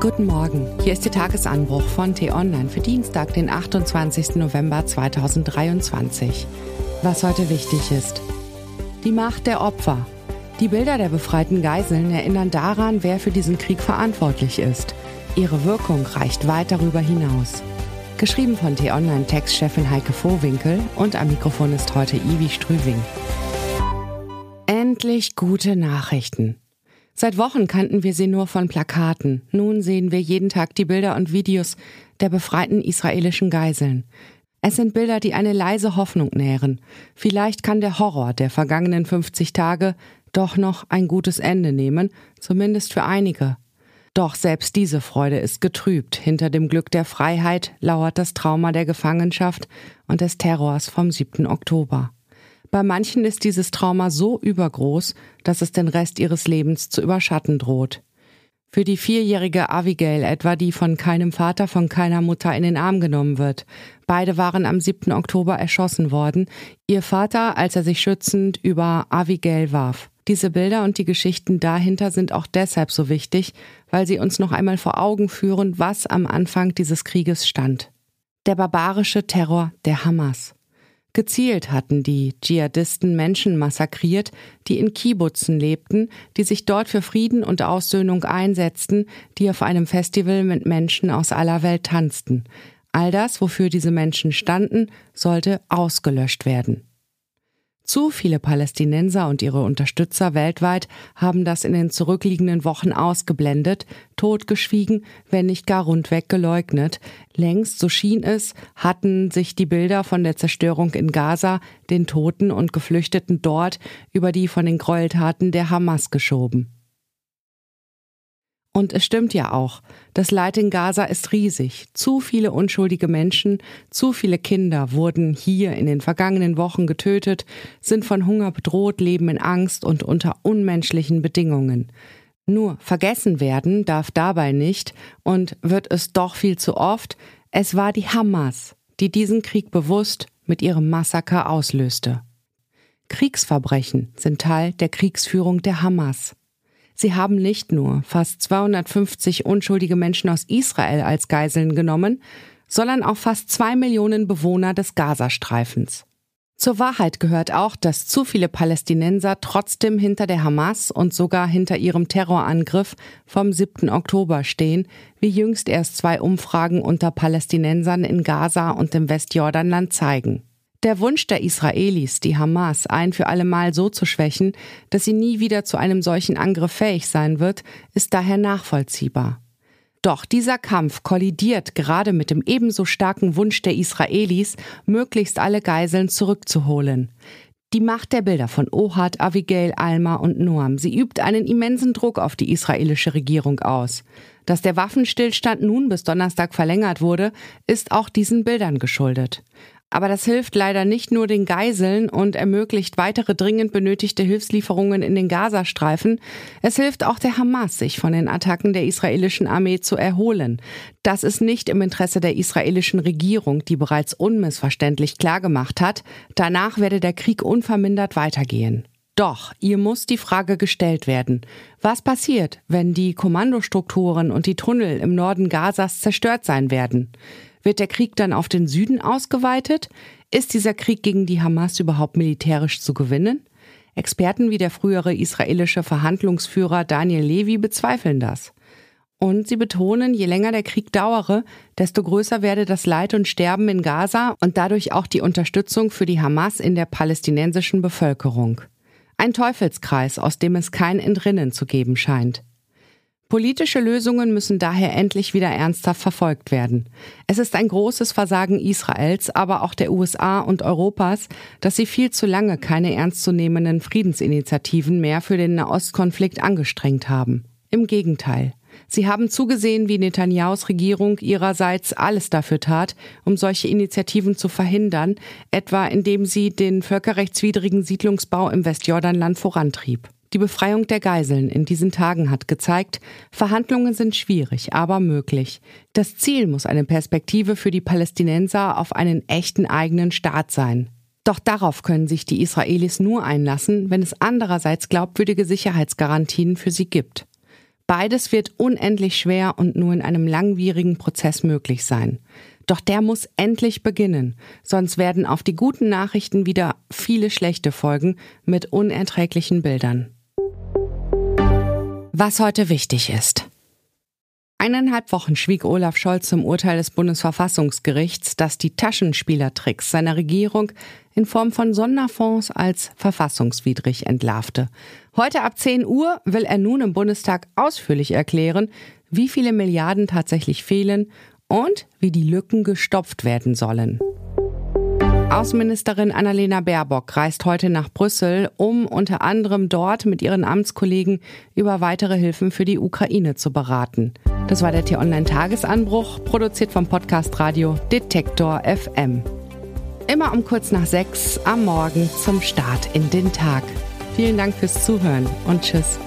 Guten Morgen, hier ist der Tagesanbruch von T-Online für Dienstag, den 28. November 2023. Was heute wichtig ist. Die Macht der Opfer. Die Bilder der befreiten Geiseln erinnern daran, wer für diesen Krieg verantwortlich ist. Ihre Wirkung reicht weit darüber hinaus. Geschrieben von T-Online-Textchefin Heike Vohwinkel und am Mikrofon ist heute Ivi Strüving. Endlich gute Nachrichten. Seit Wochen kannten wir sie nur von Plakaten. Nun sehen wir jeden Tag die Bilder und Videos der befreiten israelischen Geiseln. Es sind Bilder, die eine leise Hoffnung nähren. Vielleicht kann der Horror der vergangenen 50 Tage doch noch ein gutes Ende nehmen, zumindest für einige. Doch selbst diese Freude ist getrübt. Hinter dem Glück der Freiheit lauert das Trauma der Gefangenschaft und des Terrors vom 7. Oktober. Bei manchen ist dieses Trauma so übergroß, dass es den Rest ihres Lebens zu überschatten droht. Für die vierjährige Abigail etwa, die von keinem Vater, von keiner Mutter in den Arm genommen wird. Beide waren am 7. Oktober erschossen worden, ihr Vater, als er sich schützend über Abigail warf. Diese Bilder und die Geschichten dahinter sind auch deshalb so wichtig, weil sie uns noch einmal vor Augen führen, was am Anfang dieses Krieges stand. Der barbarische Terror der Hamas. Gezielt hatten die Dschihadisten Menschen massakriert, die in Kibbutzen lebten, die sich dort für Frieden und Aussöhnung einsetzten, die auf einem Festival mit Menschen aus aller Welt tanzten. All das, wofür diese Menschen standen, sollte ausgelöscht werden. Zu viele Palästinenser und ihre Unterstützer weltweit haben das in den zurückliegenden Wochen ausgeblendet, totgeschwiegen, wenn nicht gar rundweg geleugnet. Längst, so schien es, hatten sich die Bilder von der Zerstörung in Gaza, den Toten und Geflüchteten dort über die von den Gräueltaten der Hamas geschoben. Und es stimmt ja auch, das Leid in Gaza ist riesig. Zu viele unschuldige Menschen, zu viele Kinder wurden hier in den vergangenen Wochen getötet, sind von Hunger bedroht, leben in Angst und unter unmenschlichen Bedingungen. Nur vergessen werden darf dabei nicht, und wird es doch viel zu oft, es war die Hamas, die diesen Krieg bewusst mit ihrem Massaker auslöste. Kriegsverbrechen sind Teil der Kriegsführung der Hamas. Sie haben nicht nur fast 250 unschuldige Menschen aus Israel als Geiseln genommen, sondern auch fast zwei Millionen Bewohner des Gazastreifens. Zur Wahrheit gehört auch, dass zu viele Palästinenser trotzdem hinter der Hamas und sogar hinter ihrem Terrorangriff vom 7. Oktober stehen, wie jüngst erst zwei Umfragen unter Palästinensern in Gaza und im Westjordanland zeigen. Der Wunsch der Israelis, die Hamas ein für allemal so zu schwächen, dass sie nie wieder zu einem solchen Angriff fähig sein wird, ist daher nachvollziehbar. Doch dieser Kampf kollidiert gerade mit dem ebenso starken Wunsch der Israelis, möglichst alle Geiseln zurückzuholen. Die Macht der Bilder von Ohad, Abigail, Alma und Noam, sie übt einen immensen Druck auf die israelische Regierung aus. Dass der Waffenstillstand nun bis Donnerstag verlängert wurde, ist auch diesen Bildern geschuldet. Aber das hilft leider nicht nur den Geiseln und ermöglicht weitere dringend benötigte Hilfslieferungen in den Gazastreifen. Es hilft auch der Hamas, sich von den Attacken der israelischen Armee zu erholen. Das ist nicht im Interesse der israelischen Regierung, die bereits unmissverständlich klargemacht hat, danach werde der Krieg unvermindert weitergehen. Doch, ihr muss die Frage gestellt werden. Was passiert, wenn die Kommandostrukturen und die Tunnel im Norden Gazas zerstört sein werden? Wird der Krieg dann auf den Süden ausgeweitet? Ist dieser Krieg gegen die Hamas überhaupt militärisch zu gewinnen? Experten wie der frühere israelische Verhandlungsführer Daniel Levy bezweifeln das. Und sie betonen, je länger der Krieg dauere, desto größer werde das Leid und Sterben in Gaza und dadurch auch die Unterstützung für die Hamas in der palästinensischen Bevölkerung. Ein Teufelskreis, aus dem es kein Entrinnen zu geben scheint. Politische Lösungen müssen daher endlich wieder ernsthaft verfolgt werden. Es ist ein großes Versagen Israels, aber auch der USA und Europas, dass sie viel zu lange keine ernstzunehmenden Friedensinitiativen mehr für den Nahostkonflikt angestrengt haben. Im Gegenteil. Sie haben zugesehen, wie Netanyahus Regierung ihrerseits alles dafür tat, um solche Initiativen zu verhindern, etwa indem sie den völkerrechtswidrigen Siedlungsbau im Westjordanland vorantrieb. Die Befreiung der Geiseln in diesen Tagen hat gezeigt, Verhandlungen sind schwierig, aber möglich. Das Ziel muss eine Perspektive für die Palästinenser auf einen echten eigenen Staat sein. Doch darauf können sich die Israelis nur einlassen, wenn es andererseits glaubwürdige Sicherheitsgarantien für sie gibt. Beides wird unendlich schwer und nur in einem langwierigen Prozess möglich sein. Doch der muss endlich beginnen, sonst werden auf die guten Nachrichten wieder viele schlechte folgen mit unerträglichen Bildern. Was heute wichtig ist. Eineinhalb Wochen schwieg Olaf Scholz zum Urteil des Bundesverfassungsgerichts, das die Taschenspielertricks seiner Regierung in Form von Sonderfonds als verfassungswidrig entlarvte. Heute ab 10 Uhr will er nun im Bundestag ausführlich erklären, wie viele Milliarden tatsächlich fehlen und wie die Lücken gestopft werden sollen. Außenministerin Annalena Baerbock reist heute nach Brüssel, um unter anderem dort mit ihren Amtskollegen über weitere Hilfen für die Ukraine zu beraten. Das war der T-Online-Tagesanbruch, produziert vom Podcast Radio Detektor FM. Immer um kurz nach sechs am Morgen zum Start in den Tag. Vielen Dank fürs Zuhören und Tschüss.